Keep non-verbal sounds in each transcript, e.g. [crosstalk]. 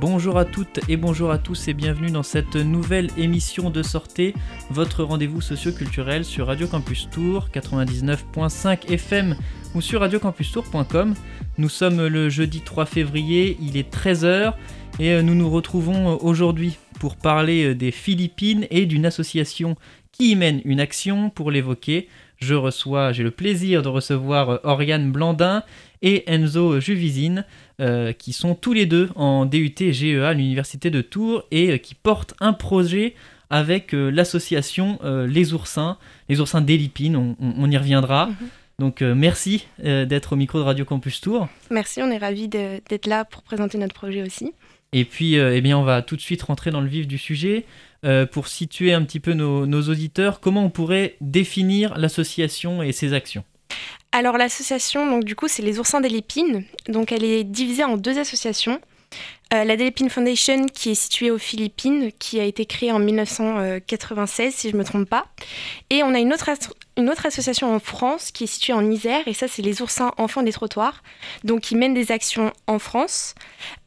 Bonjour à toutes et bonjour à tous et bienvenue dans cette nouvelle émission de sortie, votre rendez-vous socio-culturel sur Radio Campus Tour 99.5 FM ou sur radiocampustour.com. Nous sommes le jeudi 3 février, il est 13h et euh, nous nous retrouvons euh, aujourd'hui pour parler euh, des Philippines et d'une association qui y mène une action. Pour l'évoquer, je reçois, j'ai le plaisir de recevoir Oriane Blandin et Enzo Juvisine, qui sont tous les deux en DUT GEA à l'université de Tours et qui portent un projet avec l'association Les Oursins, les Oursins d'Elipine, on, y reviendra. Mhm. Donc euh, merci euh, d'être au micro de Radio Campus Tour. Merci, on est ravis d'être là pour présenter notre projet aussi. Et puis, euh, eh bien, on va tout de suite rentrer dans le vif du sujet. pour situer un petit peu nos, nos auditeurs, comment on pourrait définir l'association et ses actions? Alors l'association, donc du coup, c'est les Oursins des Lépines. Donc elle est divisée en deux associations. Euh, la Delépine Foundation, qui est située aux Philippines, qui a été créée en 1996, si je ne me trompe pas. Et on a une autre, une autre association en France qui est située en Isère, et ça, c'est les oursins enfants des trottoirs, donc qui mènent des actions en France.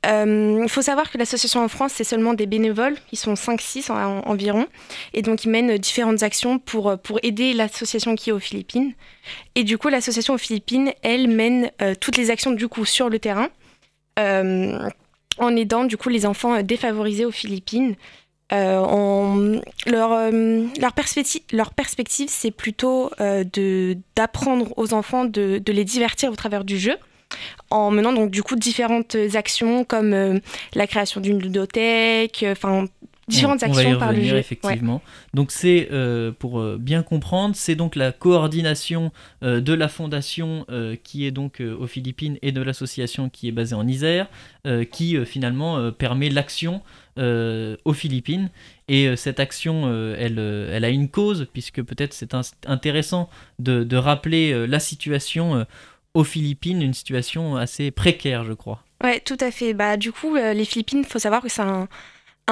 Il euh, faut savoir que l'association en France, c'est seulement des bénévoles, ils sont 5-6 environ, et donc ils mènent différentes actions pour, pour aider l'association qui est aux Philippines. Et du coup, l'association aux Philippines, elle mène euh, toutes les actions du coup sur le terrain en aidant du coup les enfants euh, défavorisés aux Philippines. Euh, leur, euh, leur, perspective, leur perspective, c'est plutôt de d'apprendre aux enfants de, de, les divertir au travers du jeu, en menant donc du coup différentes actions comme la création d'une ludothèque, enfin différentes actions par le jeu. Effectivement. Donc c'est euh, pour euh, bien comprendre, c'est donc la coordination euh, de la fondation qui est donc aux Philippines et de l'association qui est basée en Isère, qui finalement permet l'action aux Philippines. Et cette action, elle, elle a une cause, puisque peut-être c'est intéressant de, rappeler la situation aux Philippines, une situation assez précaire, je crois. Ouais, tout à fait. Bah, du coup, les Philippines, il faut savoir que c'est un,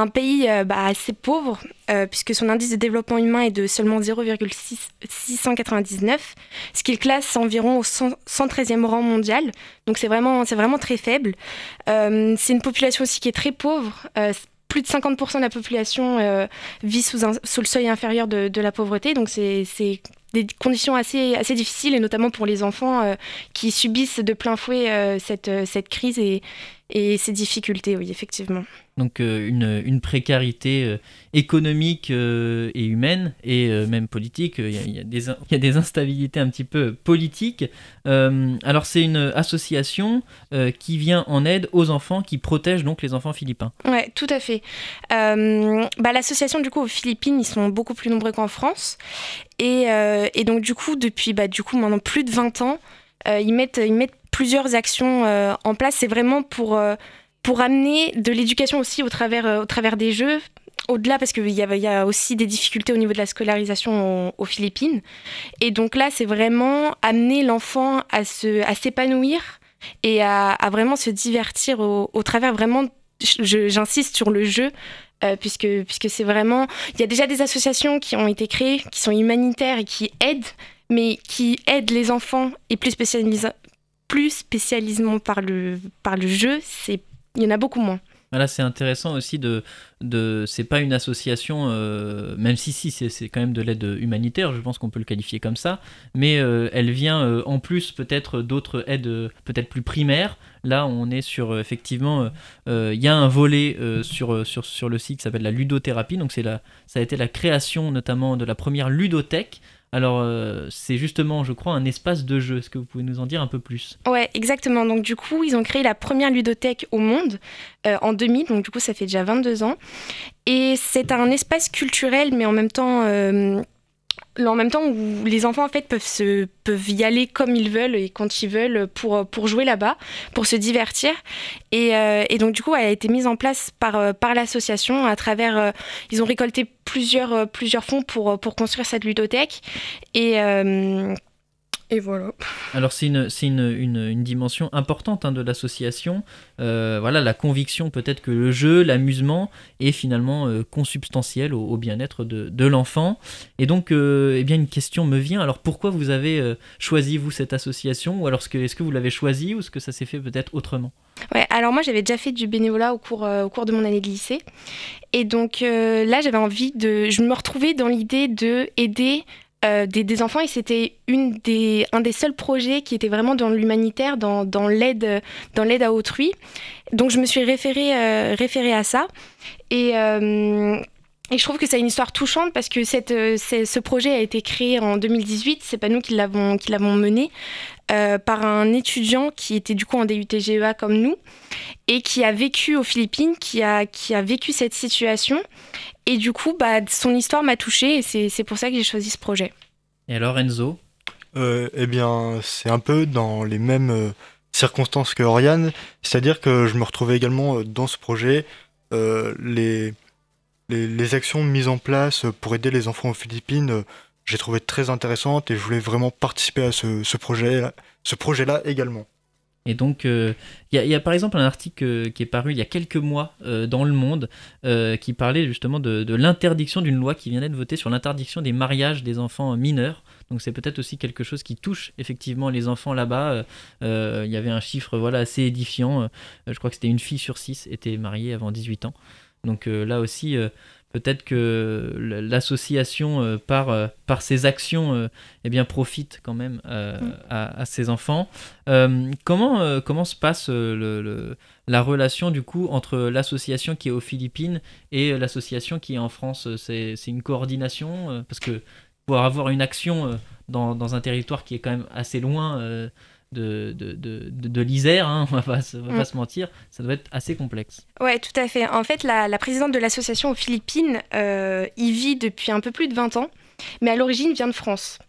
pays euh, bah, assez pauvre, euh, puisque son indice de développement humain est de seulement 0,699, ce qui le classe environ au 113e rang mondial. Donc c'est vraiment, vraiment très faible. Euh, c'est une population aussi qui est très pauvre. Plus de 50% de la population vit sous, sous, le seuil inférieur de, de la pauvreté. Donc c'est des conditions assez, assez difficiles, et notamment pour les enfants qui subissent de plein fouet cette, cette crise et, et ces difficultés, oui, effectivement. Donc euh, une, une, précarité euh, économique euh, et humaine et même politique. Il y, a, des, il y, a, des instabilités un petit peu politiques. alors c'est une association qui vient en aide aux enfants, qui protège donc les enfants philippins. Ouais, tout à fait. Bah, L'association du coup aux Philippines, ils sont beaucoup plus nombreux qu'en France. Et, et, donc du coup, depuis bah, du coup, maintenant plus de 20 ans, ils, mettent, ils mettent plusieurs actions en place. C'est vraiment pour pour amener de l'éducation aussi au travers, euh, au travers des jeux, au-delà parce qu'il y, y, a aussi des difficultés au niveau de la scolarisation aux, Philippines. Et donc là, c'est vraiment amener l'enfant à s'épanouir et à, vraiment se divertir au, travers vraiment, j'insiste sur le jeu, euh, puisque, puisque c'est vraiment... Il y a déjà des associations qui ont été créées, qui sont humanitaires et qui aident, mais qui aident les enfants et plus, plus spécialisement par le, par le jeu, il y en a beaucoup moins. Là, c'est intéressant aussi de. de c'est pas une association, euh, même si, si c'est quand même de l'aide humanitaire, je pense qu'on peut le qualifier comme ça, mais euh, elle vient euh, en plus peut-être d'autres aides peut-être plus primaires. Là, on est sur effectivement. Il y a un volet sur le site qui s'appelle la ludothérapie, donc c'est ça a été la création notamment de la première ludothèque alors, euh, c'est justement, je crois, un espace de jeu. Est-ce que vous pouvez nous en dire un peu plus? Ouais, exactement. Donc, du coup, ils ont créé la première ludothèque au monde euh, en 2000. Donc, du coup, ça fait déjà 22 ans. Et c'est un espace culturel, mais en même temps euh, en même temps où les enfants en fait peuvent peuvent y aller comme ils veulent et quand ils veulent pour pour jouer là-bas pour se divertir. Et, euh, et, donc du coup elle a été mise en place par euh, par l'association à travers euh, ils ont récolté plusieurs plusieurs fonds pour pour construire cette ludothèque. Et Et voilà. Alors c'est une, une, une, dimension importante hein, de l'association. Euh, voilà, la conviction peut-être que le jeu, l'amusement est finalement euh, consubstantiel au, bien-être de, de l'enfant. Et donc, euh, eh bien, une question me vient. Alors pourquoi vous avez choisi, vous, cette association? Ou alors est-ce que, est que vous l'avez choisi ou est-ce que ça s'est fait peut-être autrement? Ouais, alors moi j'avais déjà fait du bénévolat au cours, au cours de mon année de lycée. Et donc là j'avais envie de... Je me retrouvais dans l'idée de aider euh, des, enfants et c'était une des, un des seuls projets qui était vraiment dans l'humanitaire, dans, dans l'aide à autrui. Donc je me suis référée, euh, à ça. Et, euh, et, je trouve que c'est une histoire touchante parce que cette, ce projet a été créé en 2018, c'est pas nous qui l'avons mené, par un étudiant qui était du coup en DUTGEA comme nous et qui a vécu aux Philippines, qui a, qui a vécu cette situation et du coup, bah, son histoire m'a touchée et c'est pour ça que j'ai choisi ce projet. Et alors Enzo? Euh, Eh bien, c'est un peu dans les mêmes euh, circonstances que Oriane, c'est-à-dire que je me retrouvais également euh, dans ce projet. les, les, actions mises en place pour aider les enfants aux Philippines, j'ai trouvé très intéressantes et je voulais vraiment participer à ce, projet, ce projet-là également. Et donc, il euh, y, a par exemple un article euh, qui est paru il y a quelques mois euh, dans Le Monde qui parlait justement de, l'interdiction d'une loi qui vient d'être votée sur l'interdiction des mariages des enfants mineurs. Donc c'est peut-être aussi quelque chose qui touche effectivement les enfants là-bas. Il y avait un chiffre voilà, assez édifiant. je crois que c'était une fille sur six était mariée avant 18 ans. Donc là aussi, peut-être que l'association euh, par, euh, par ses actions euh, eh bien, profite quand même mm. à, ses enfants. comment, comment se passe le, la relation du coup entre l'association qui est aux Philippines et l'association qui est en France? C'est une coordination Parce que pour avoir une action dans, dans, un territoire qui est quand même assez loin de, de, de, de l'Isère, hein, on va, pas, va pas mm. se mentir, ça doit être assez complexe. Ouais, tout à fait. En fait, la, présidente de l'association aux Philippines euh, y vit depuis un peu plus de 20 ans, mais à l'origine vient de France.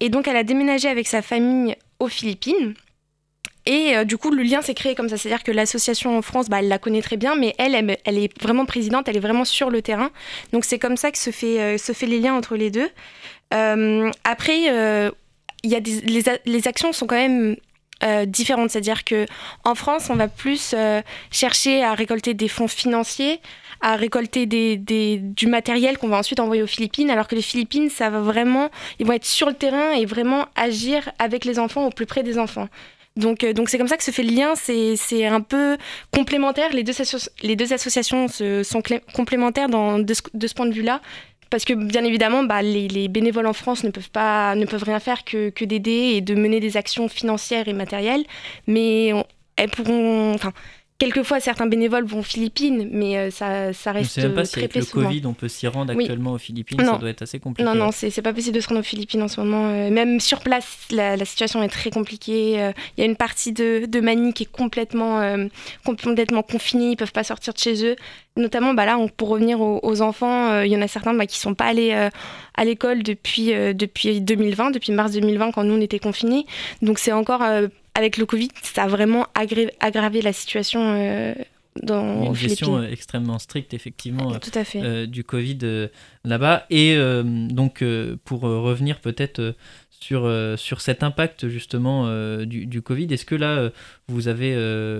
Et donc, elle a déménagé avec sa famille aux Philippines. Et euh, du coup, le lien s'est créé comme ça. C'est-à-dire que l'association en France, bah, elle la connaît très bien, mais elle, elle, est vraiment présidente, elle est vraiment sur le terrain. Donc c'est comme ça que se fait, euh, se fait les liens entre les deux. après, y a les, actions sont quand même euh, différentes. C'est-à-dire que en France, on va plus euh, chercher à récolter des fonds financiers, à récolter du matériel qu'on va ensuite envoyer aux Philippines, alors que les Philippines, ça va vraiment, ils vont être sur le terrain et vraiment agir avec les enfants au plus près des enfants. Donc, euh, donc c'est comme ça que se fait le lien. C'est un peu complémentaire. Les deux, les deux associations sont complémentaires de, ce, point de vue-là parce que bien évidemment, bah, les, bénévoles en France ne peuvent, pas, ne peuvent rien faire que, d'aider et de mener des actions financières et matérielles, mais elles pourront, Quelquefois, certains bénévoles vont aux Philippines, mais euh, ça, ça reste très pas si avec le Covid, on peut s'y rendre actuellement aux Philippines. Ça doit être assez compliqué. Non, non, c'est pas possible de se rendre aux Philippines en ce moment. Euh, même sur place, la, situation est très compliquée. Euh, il y a une partie de, de Mani qui est complètement, complètement confinée. Ils peuvent pas sortir de chez eux. Notamment, bah là, pour revenir aux, enfants, il y en a certains bah, qui sont pas allés à l'école depuis, depuis 2020, depuis mars 2020, quand nous on était confinés. Donc c'est encore avec le Covid, ça a vraiment aggravé la situation euh, dans une gestion euh, extrêmement stricte effectivement Tout à fait. Euh, du Covid là-bas et donc pour revenir peut-être sur, sur cet impact justement du, du, Covid est-ce que là vous avez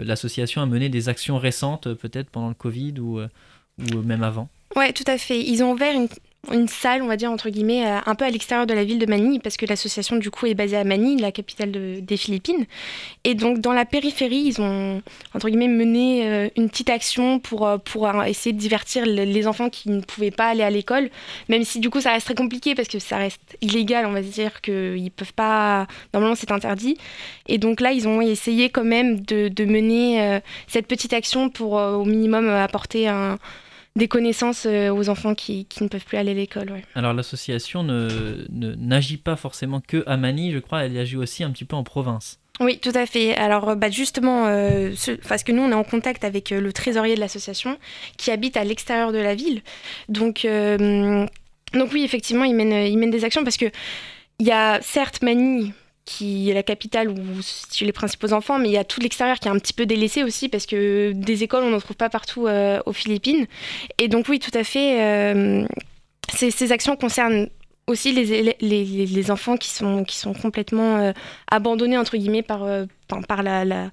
l'association a mené des actions récentes peut-être pendant le Covid ou, ou même avant? Ouais, tout à fait. Ils ont ouvert une, une salle, on va dire, entre guillemets, euh, un peu à l'extérieur de la ville de Manille, parce que l'association, du coup, est basée à Manille, la capitale des Philippines. Et donc, dans la périphérie, ils ont, entre guillemets, mené euh, une petite action pour, euh, pour essayer de divertir les enfants qui ne pouvaient pas aller à l'école, même si, du coup, ça reste très compliqué, parce que ça reste illégal, on va dire, qu'ils peuvent pas... Normalement, c'est interdit. Et donc là, ils ont essayé quand même de mener cette petite action pour, au minimum, apporter un des connaissances euh, aux enfants qui, qui, ne peuvent plus aller à l'école. Alors l'association ne, n'agit pas forcément que à Manille, je crois, elle agit aussi un petit peu en province. Oui, tout à fait. Alors, bah, justement, euh, parce que nous, on est en contact avec euh, le trésorier de l'association qui habite à l'extérieur de la ville. Donc, donc oui, effectivement, il mène, il mène des actions parce que il y a certes Manille qui est la capitale où situent les principaux enfants, mais il y a tout l'extérieur qui est un petit peu délaissé aussi parce que des écoles, on n'en trouve pas partout euh, aux Philippines. Et donc oui, tout à fait, euh, ces, actions concernent aussi les, les, enfants qui sont, qui sont complètement abandonnés, entre guillemets, par, par la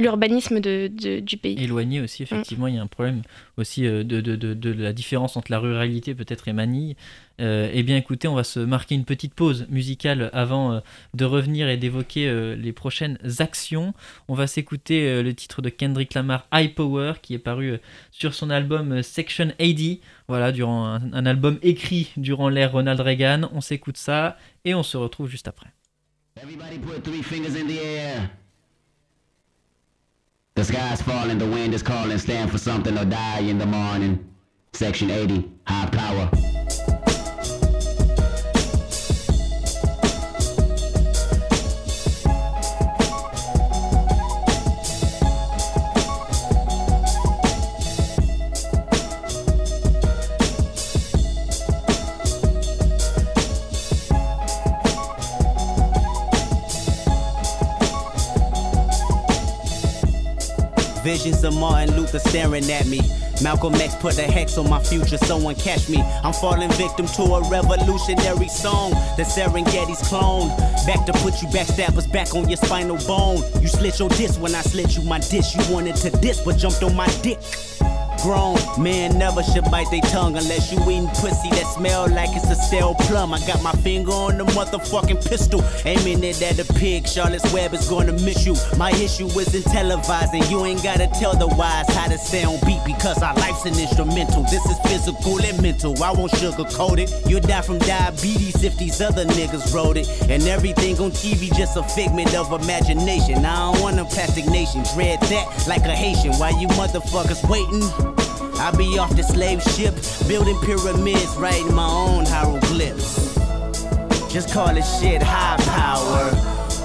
l'urbanisme de, du pays. Éloigné aussi, effectivement, il y a un problème aussi de, de, de, la différence entre la ruralité peut-être et Manille. Euh, eh bien écoutez, on va se marquer une petite pause musicale avant euh, de revenir et d'évoquer euh, les prochaines actions. On va s'écouter le titre de Kendrick Lamar, High Power, qui est paru sur son album Section 80, voilà, durant un, album écrit durant l'ère Ronald Reagan. On s'écoute ça et on se retrouve juste après. Everybody put three fingers in the air. The sky's falling, the wind is calling, stand for something or die in the morning. Section 80, high power. Visions of Martin Luther staring at me. Malcolm X put a hex on my future, someone catch me. I'm falling victim to a revolutionary song. The Serengeti's clone. Back to put you backstabbers back on your spinal bone. You slit your disc when I slit you my dish. You wanted to diss, but jumped on my dick grown. Never should bite their tongue unless you eating pussy that smell like it's a stale plum. I got my finger on the motherfucking pistol, aiming it at a pig. Charlotte's Web is gonna miss you. My issue isn't televising. You ain't gotta tell the wise how to stay on beat because our life's an instrumental. This is physical and mental. I won't sugarcoat it. You'll die from diabetes if these other niggas wrote it. And everything on TV just a figment of imagination. I don't want a plastic nation. Dread that like a Haitian. Why you motherfuckers waiting? I be off the slave ship, building pyramids, writing my own hieroglyphs. Just call it shit high power.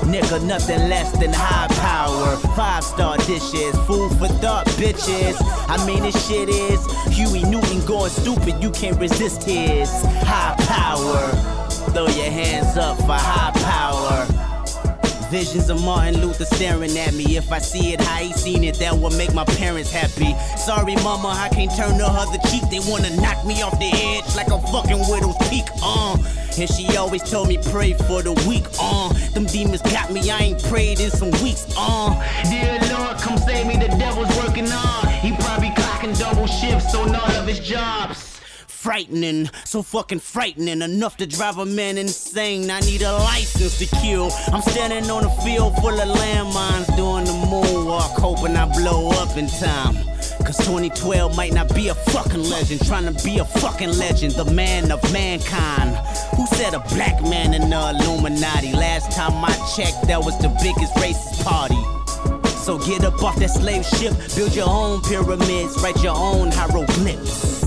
Nigga, nothing less than high power. Five star dishes, food for thought, bitches. I mean, this shit is Huey Newton going stupid, you can't resist his high power. Throw your hands up for high power. Visions of Martin Luther staring at me. If I see it how he seen it, that will make my parents happy. Sorry, mama, I can't turn the other cheek. They wanna knock me off the edge like a fucking widow's peak. Uh. And she always told me pray for the weak. Uh. Them demons got me, I ain't prayed in some weeks. Uh. Dear Lord, come save me, the devil's working on. He probably clocking double shifts on all of his jobs frightening, so fucking frightening, enough to drive a man insane. I need a license to kill. I'm standing on a field full of landmines doing the moonwalk, hoping I blow up in time. Cause 2012 might not be a fucking legend, trying to be a fucking legend, the man of mankind. Who said a black man in the Illuminati? Last time I checked, that was the biggest racist party. So get up off that slave ship, build your own pyramids, write your own hieroglyphs.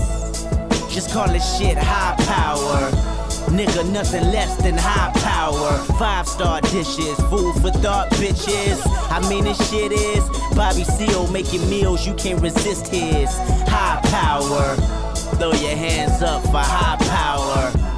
Just call it shit high power. Nigga, nothing less than high power. Five star dishes, food for thought, bitches. I mean, this shit is Bobby Seal making meals, you can't resist his high power. Throw your hands up for high power.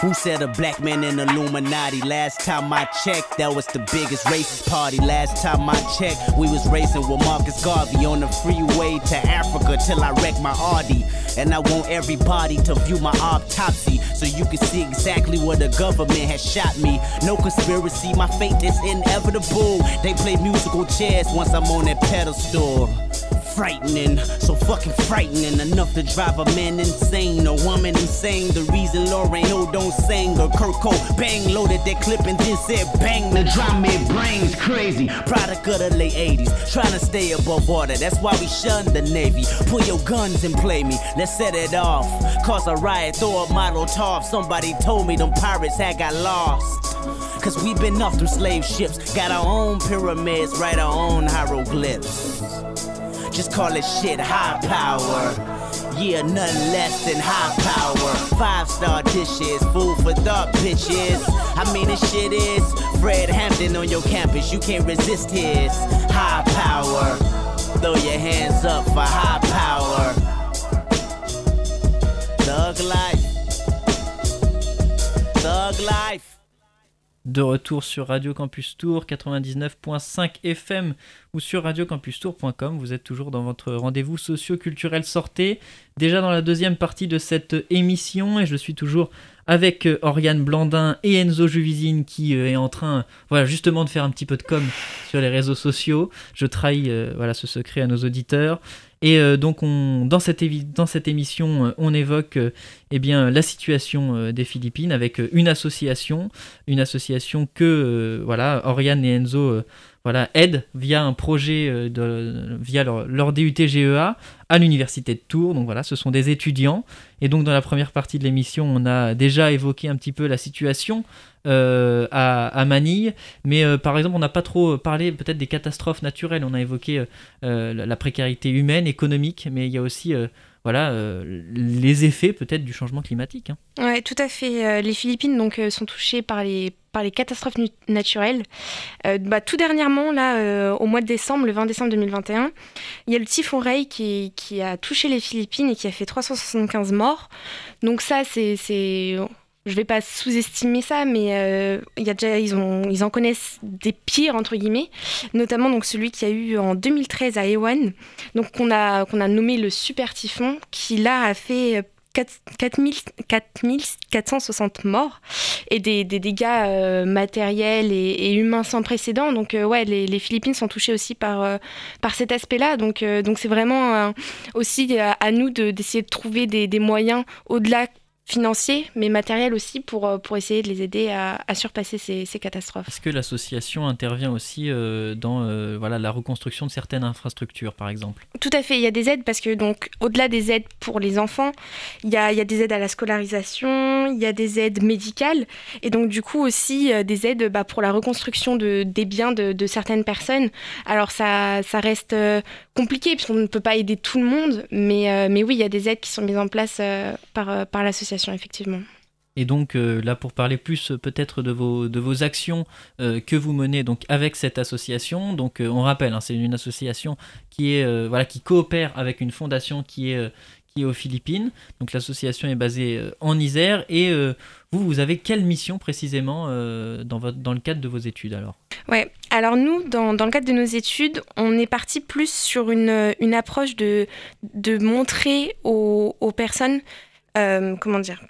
Who said a black man in Illuminati? Last time I checked, that was the biggest racist party. Last time I checked, we was racing with Marcus Garvey on the freeway to Africa till I wrecked my Audi. And I want everybody to view my autopsy so you can see exactly where the government has shot me. No conspiracy, my fate is inevitable. They play musical chairs once I'm on that pedestal frightening, so fucking frightening enough to drive a man insane, a woman insane. The reason Lauren O don't sing or Kurt bang loaded that clip and then said bang. The drum made brains crazy. Product of the late 80s, trying to stay above water. That's why we shun the Navy. Pull your guns and play me. Let's set it off. Cause a riot, throw a model top. Somebody told me them pirates had got lost. Cause we been off them slave ships. Got our own pyramids, write our own hieroglyphs. Just call it shit high power. Yeah, nothing less than high power. Five star dishes, food for thought, bitches. I mean, this shit is Fred Hampton on your campus, you can't resist his high power. Throw your hands up for high power. Thug life. Thug life. De retour sur Radio Campus Tour 99.5 FM ou sur radiocampustour.com. Vous êtes toujours dans votre rendez-vous socio-culturel sorté. Déjà dans la deuxième partie de cette émission et je suis toujours avec euh, Oriane Blandin et Enzo Juvisine qui euh, est en train voilà, justement de faire un petit peu de com sur les réseaux sociaux. Je trahis euh, voilà, ce secret à nos auditeurs. Et donc on, dans, cette émission, on évoque eh bien, la situation des Philippines avec une association, une association que voilà, Oriane et Enzo voilà, aident via un projet, de, via leur, leur DUT-GEA à l'université de Tours. Donc voilà, ce sont des étudiants. Et donc dans la première partie de l'émission, on a déjà évoqué un petit peu la situation euh, à, Manille. Mais euh, par exemple, on n'a pas trop parlé peut-être des catastrophes naturelles. On a évoqué euh, la précarité humaine, économique, mais il y a aussi voilà, euh, les effets peut-être du changement climatique. Hein. Oui, tout à fait. Euh, les Philippines donc, euh, sont touchées par les, par les catastrophes naturelles. bah, tout dernièrement, là, au mois de décembre, le 20 décembre 2021, il y a le typhon Ray qui, a touché les Philippines et qui a fait 375 morts. Donc ça, c'est je vais pas sous-estimer ça, mais euh, y a déjà, ils, en connaissent des pires, entre guillemets, notamment donc celui qui a eu en 2013 à Ewan, qu'on a, qu'on a nommé le super typhon, qui là a fait 4460 morts et des, dégâts euh, matériels et, humains sans précédent. Donc euh, ouais, les, Philippines sont touchées aussi par, euh, par cet aspect-là. Donc donc c'est vraiment aussi à, nous d'essayer de, trouver des moyens au-delà financier, mais matériel aussi pour, euh, pour essayer de les aider à, surpasser ces, catastrophes. Est-ce que l'association intervient aussi euh, dans euh, voilà, la reconstruction de certaines infrastructures, par exemple? Tout à fait, il y a des aides parce que donc au-delà des aides pour les enfants, il y a, il y a des aides à la scolarisation, il y a des aides médicales et donc du coup aussi des aides bah, pour la reconstruction de, des biens de, de certaines personnes. Alors ça, ça reste compliqué puisqu'on ne peut pas aider tout le monde, mais, mais oui, il y a des aides qui sont mises en place par, par l'association effectivement. Et donc euh, là, pour parler plus euh, peut-être de vos, de vos actions euh, que vous menez donc avec cette association, donc on rappelle, hein, c'est une association qui est voilà qui coopère avec une fondation qui est qui est aux Philippines. Donc l'association est basée en Isère et vous, vous avez quelle mission précisément dans, votre, dans le cadre de vos études alors? Ouais, alors nous, dans, le cadre de nos études, on est parti plus sur une, approche de, montrer aux, personnes euh, comment dire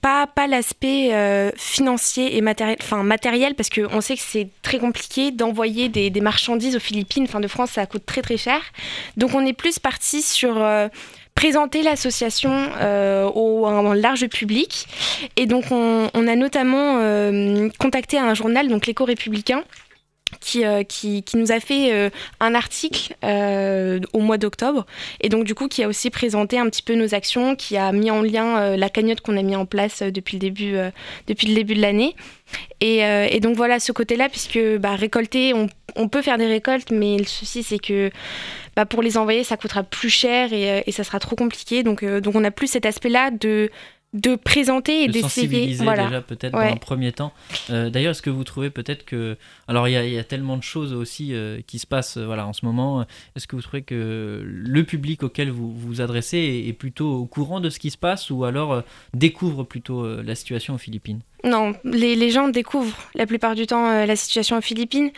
pas, pas l'aspect euh, financier et matériel, enfin matériel, parce qu'on sait que c'est très compliqué d'envoyer des, marchandises aux Philippines. Enfin, de France, ça coûte très très cher. Donc, on est plus parti sur euh, présenter l'association au un large public. Et donc, on, a notamment contacté un journal, donc l'Éco républicain, euh, qui, qui, nous a fait euh, un article euh, au mois d'octobre et donc du coup qui a aussi présenté un petit peu nos actions, qui a mis en lien la cagnotte qu'on a mis en place depuis le début, depuis le début de l'année. Et, donc voilà ce côté-là, puisque bah, récolter, on, on, peut faire des récoltes, mais le souci c'est que bah, pour les envoyer, ça coûtera plus cher et, et ça sera trop compliqué. Donc, donc on a plus cet aspect-là de de présenter et d'essayer. Voilà. déjà peut-être dans un premier temps. Euh, d'ailleurs, est-ce que vous trouvez peut-être que... Alors il y, a tellement de choses aussi euh, qui se passent euh, voilà, en ce moment. Est-ce que vous trouvez que le public auquel vous vous adressez est, plutôt au courant de ce qui se passe ou alors découvre plutôt la situation aux Philippines? Non, les, gens découvrent la plupart du temps la situation aux Philippines.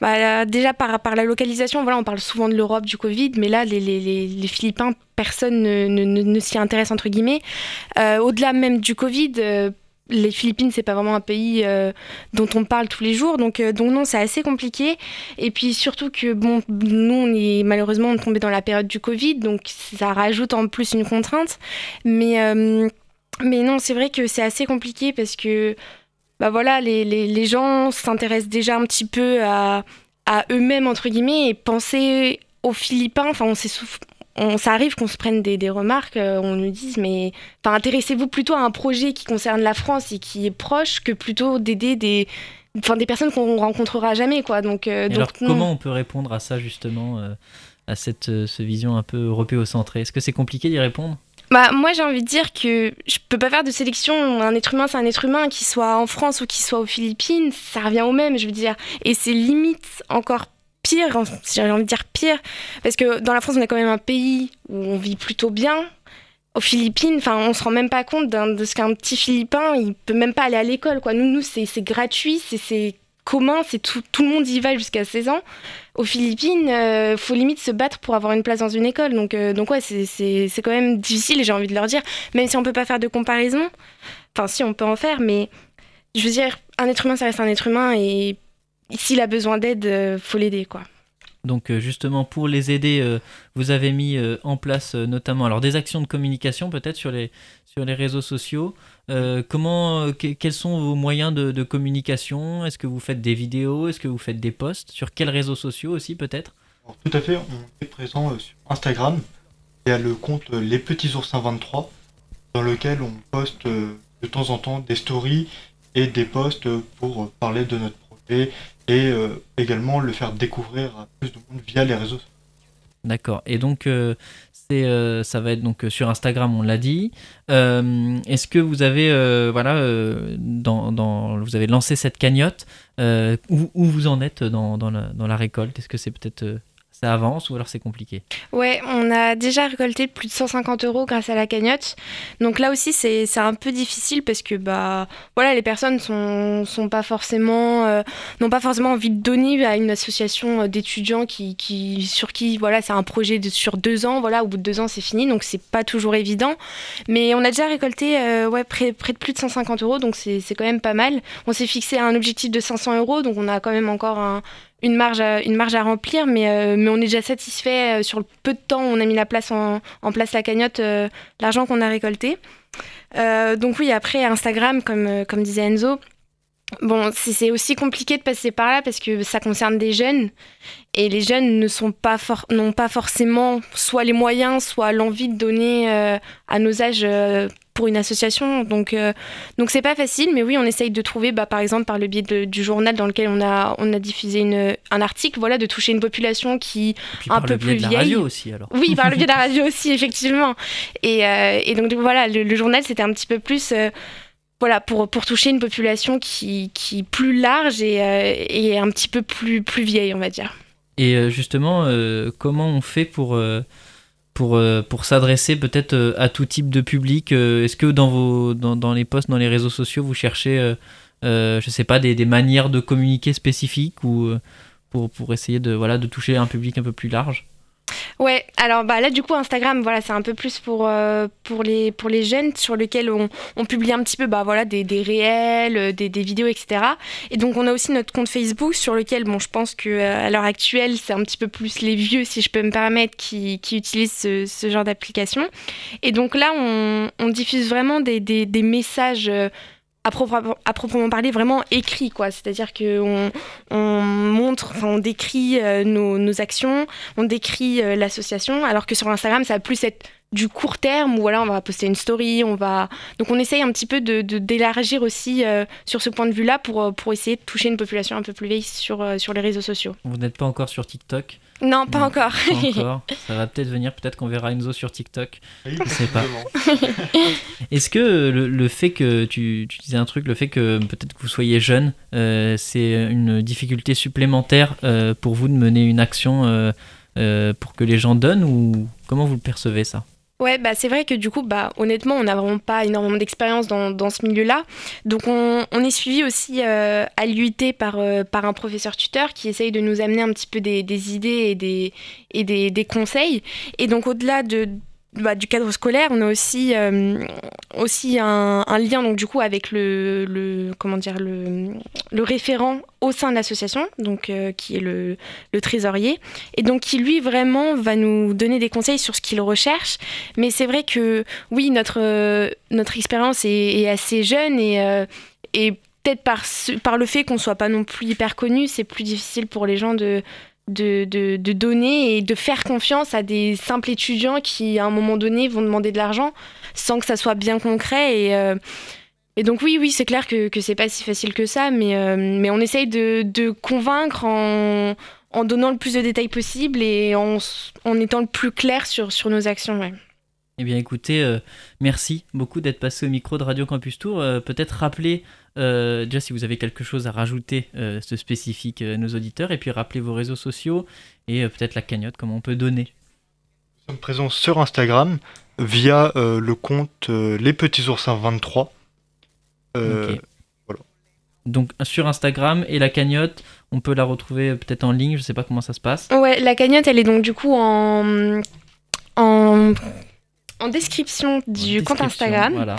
Bah, déjà par, la localisation, voilà, on parle souvent de l'Europe, du Covid, mais là, les, les, Philippins personne ne, s'y intéresse entre guillemets. Euh, au-delà même du Covid, euh, les Philippines, c'est pas vraiment un pays euh, dont on parle tous les jours, donc, donc non, c'est assez compliqué. Et puis surtout que bon, nous, on est malheureusement tombé dans la période du Covid, donc ça rajoute en plus une contrainte. Mais, mais non, c'est vrai que c'est assez compliqué parce que bah voilà, les, les, les gens s'intéressent déjà un petit peu à, à eux-mêmes entre guillemets et penser aux Philippins. Enfin, on s'est ça arrive qu'on se prenne des, remarques, euh, on nous dise mais intéressez-vous plutôt à un projet qui concerne la France et qui est proche que plutôt d'aider des, enfin, des personnes qu'on rencontrera jamais quoi. Donc, euh, alors comment on peut répondre à ça justement, euh, à cette, vision un peu européocentrée? Est-ce que c'est compliqué d'y répondre? Bah, moi, j'ai envie de dire que je peux pas faire de sélection. Un être humain, c'est un être humain, qu'il soit en France ou qu'il soit aux Philippines, ça revient au même, je veux dire. Et c'est limite encore pire, j'ai envie de dire pire, parce que dans la France, on est quand même un pays où on vit plutôt bien. Aux Philippines, enfin, on se rend même pas compte de ce qu'un petit Philippin, il peut même pas aller à l'école, quoi. Nous, nous, c'est gratuit, c'est commun, c'est tout, le monde y va jusqu'à 16 ans. Aux Philippines, il euh, faut limite se battre pour avoir une place dans une école. Donc, euh, donc ouais, c'est quand même difficile j'ai envie de leur dire, même si on peut pas faire de comparaison, enfin si on peut en faire, mais je veux dire, un être humain, ça reste un être humain et s'il a besoin d'aide, euh, faut l'aider. Donc justement pour les aider, vous avez mis en place notamment alors des actions de communication peut-être sur les réseaux sociaux. Euh, comment, euh, quels sont vos moyens de, communication? Est-ce que vous faites des vidéos? Est-ce que vous faites des posts? Sur quels réseaux sociaux aussi peut-être? Tout à fait, on est présent euh, sur Instagram. Il y a le compte Les Petits Oursins 23 dans lequel on poste de temps en temps des stories et des posts pour parler de notre projet et également le faire découvrir à plus de monde via les réseaux sociaux. D'accord. Et donc, euh, euh, ça va être donc euh, sur Instagram, on l'a dit. est-ce que vous avez, voilà, vous avez lancé cette cagnotte où, vous en êtes dans, dans la récolte? Est-ce que c'est peut-être ça avance ou alors c'est compliqué Ouais, on a déjà récolté plus de 150 euros grâce à la cagnotte. Donc là aussi, c'est un peu difficile parce que bah, voilà, les personnes sont, sont pas forcément, euh, n'ont pas forcément envie de donner à une association d'étudiants qui, qui, sur qui voilà, c'est un projet sur deux ans. Voilà, au bout de deux ans, c'est fini. Donc c'est pas toujours évident. Mais on a déjà récolté euh, près de plus de 150 euros. Donc c'est quand même pas mal. On s'est fixé un objectif de 500 euros. Donc on a quand même encore un une marge à, remplir, mais, euh, on est déjà satisfait euh, sur le peu de temps où on a mis la place en, place la cagnotte, euh, l'argent qu'on a récolté. donc oui, après Instagram, comme, comme disait Enzo, bon, c'est aussi compliqué de passer par là parce que ça concerne des jeunes et les jeunes ne sont pas n'ont pas forcément soit les moyens, soit l'envie de donner à nos âges pour une association. Donc, euh, donc c'est pas facile, mais oui, on essaye de trouver, bah, par exemple, par le biais du journal dans lequel on a, on a diffusé une, un article, voilà, de toucher une population qui un peu plus vieille. Par le biais de la radio aussi, alors. Oui, par le biais de la [laughs] radio aussi, effectivement. Et, euh, et donc, voilà, le, journal, c'était un petit peu plus. Euh, voilà, pour, pour toucher une population qui, qui est plus large et, et un petit peu plus, plus vieille, on va dire. Et justement, comment on fait pour pour, euh, pour s'adresser peut-être euh, à tout type de public euh, Est-ce que dans, vos, dans, dans, les posts, dans les réseaux sociaux, vous cherchez, je sais pas, des, manières de communiquer spécifiques ou pour, essayer de toucher un public un peu plus large? Ouais, alors bah, là du coup Instagram, voilà, c'est un peu plus pour, euh, pour, les, pour les jeunes sur lesquels on, publie un petit peu bah, voilà, des, des réels, euh, des, des, vidéos, etc. Et donc on a aussi notre compte Facebook sur lequel, bon, je pense qu'à euh, l'heure actuelle, c'est un petit peu plus les vieux, si je peux me permettre, qui, utilisent ce, genre d'application. Et donc là, on, diffuse vraiment des, des, des messages à, proprement parler vraiment écrit quoi. C'est-à-dire que on, on, montre enfin on décrit euh, nos, nos, actions on décrit euh, l'association alors que sur Instagram ça va plus être du court terme où voilà on va poster une story on va donc on essaye un petit peu de d'élargir aussi euh, sur ce point de vue là pour pour essayer de toucher une population un peu plus vieille sur sur les réseaux sociaux. Vous n'êtes pas encore sur TikTok? Non, pas [laughs] encore. Ça va peut-être venir, peut-être qu'on verra Enzo sur TikTok. Oui, Je sais pas. [laughs] Est-ce que le, fait que tu, tu, disais un truc, le fait que peut-être que vous soyez jeune, euh, c'est une difficulté supplémentaire euh, pour vous de mener une action euh, pour que les gens donnent ou comment vous le percevez ça? Ouais, bah c'est vrai que du coup, bah honnêtement, on n'a vraiment pas énormément d'expérience dans, dans, ce milieu-là. Donc on, on, est suivi aussi euh, à l'UIT par, euh, par un professeur tuteur qui essaye de nous amener un petit peu des, des idées et des, et des, des conseils. Et donc au-delà de, bah, du cadre scolaire, on a aussi, euh, aussi un, lien donc du coup avec le, comment dire le, référent au sein de l'association, euh, qui est le, trésorier, et donc qui lui vraiment va nous donner des conseils sur ce qu'il recherche. Mais c'est vrai que oui, notre notre expérience est, assez jeune et, euh, et peut-être par, par le fait qu'on soit pas non plus hyper connu, c'est plus difficile pour les gens de de, de, donner et de faire confiance à des simples étudiants qui, à un moment donné, vont demander de l'argent sans que ça soit bien concret. Et, euh, et donc, oui, oui, c'est clair que, que c'est pas si facile que ça, mais, euh, mais on essaye de, de convaincre en, en, donnant le plus de détails possible et en, en étant le plus clair sur, sur nos actions. Eh bien écoutez, euh, merci beaucoup d'être passé au micro de Radio Campus Tour. Peut-être rappeler, euh, déjà si vous avez quelque chose à rajouter, ce spécifique à nos auditeurs, et puis rappeler vos réseaux sociaux et peut-être la cagnotte, comment on peut donner. Nous sommes présents sur Instagram via le compte Les Petits Oursins 23. Voilà. Donc sur Instagram et la cagnotte, on peut la retrouver peut-être en ligne, je ne sais pas comment ça se passe. Ouais, la cagnotte, elle est donc du coup en, en en description du compte Instagram.